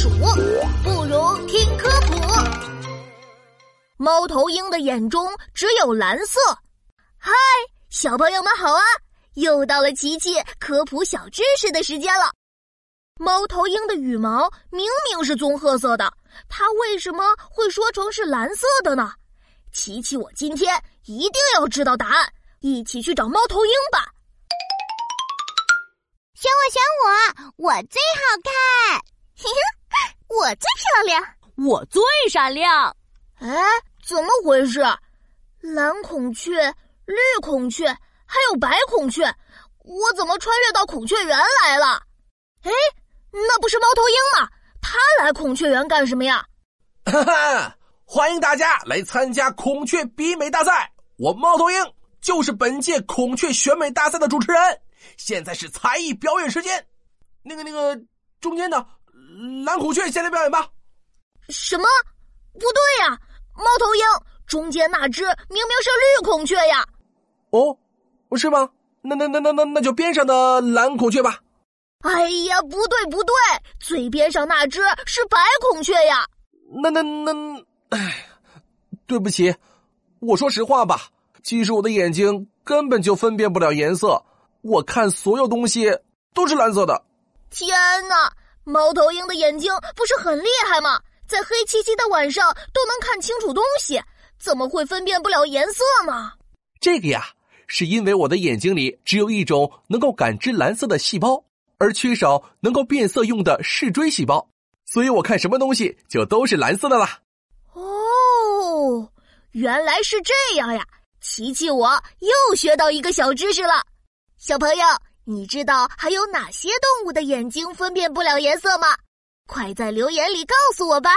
数，不如听科普。猫头鹰的眼中只有蓝色。嗨，小朋友们好啊！又到了琪琪科普小知识的时间了。猫头鹰的羽毛明明是棕褐色的，它为什么会说成是蓝色的呢？琪琪，我今天一定要知道答案，一起去找猫头鹰吧。选我，选我，我最好看，嘿嘿，我最漂亮，我最闪亮。哎，怎么回事？蓝孔雀、绿孔雀，还有白孔雀，我怎么穿越到孔雀园来了？哎，那不是猫头鹰吗？他来孔雀园干什么呀？哈哈，欢迎大家来参加孔雀比美大赛。我猫头鹰就是本届孔雀选美大赛的主持人。现在是才艺表演时间，那个那个中间的蓝孔雀先来表演吧。什么？不对呀，猫头鹰中间那只明明是绿孔雀呀。哦，不是吗？那那那那那那就边上的蓝孔雀吧。哎呀，不对不对，最边上那只是白孔雀呀。那那那，哎，对不起，我说实话吧，其实我的眼睛根本就分辨不了颜色。我看所有东西都是蓝色的。天哪，猫头鹰的眼睛不是很厉害吗？在黑漆漆的晚上都能看清楚东西，怎么会分辨不了颜色呢？这个呀，是因为我的眼睛里只有一种能够感知蓝色的细胞，而缺少能够变色用的视锥细胞，所以我看什么东西就都是蓝色的啦。哦，原来是这样呀！琪琪，我又学到一个小知识了。小朋友，你知道还有哪些动物的眼睛分辨不了颜色吗？快在留言里告诉我吧。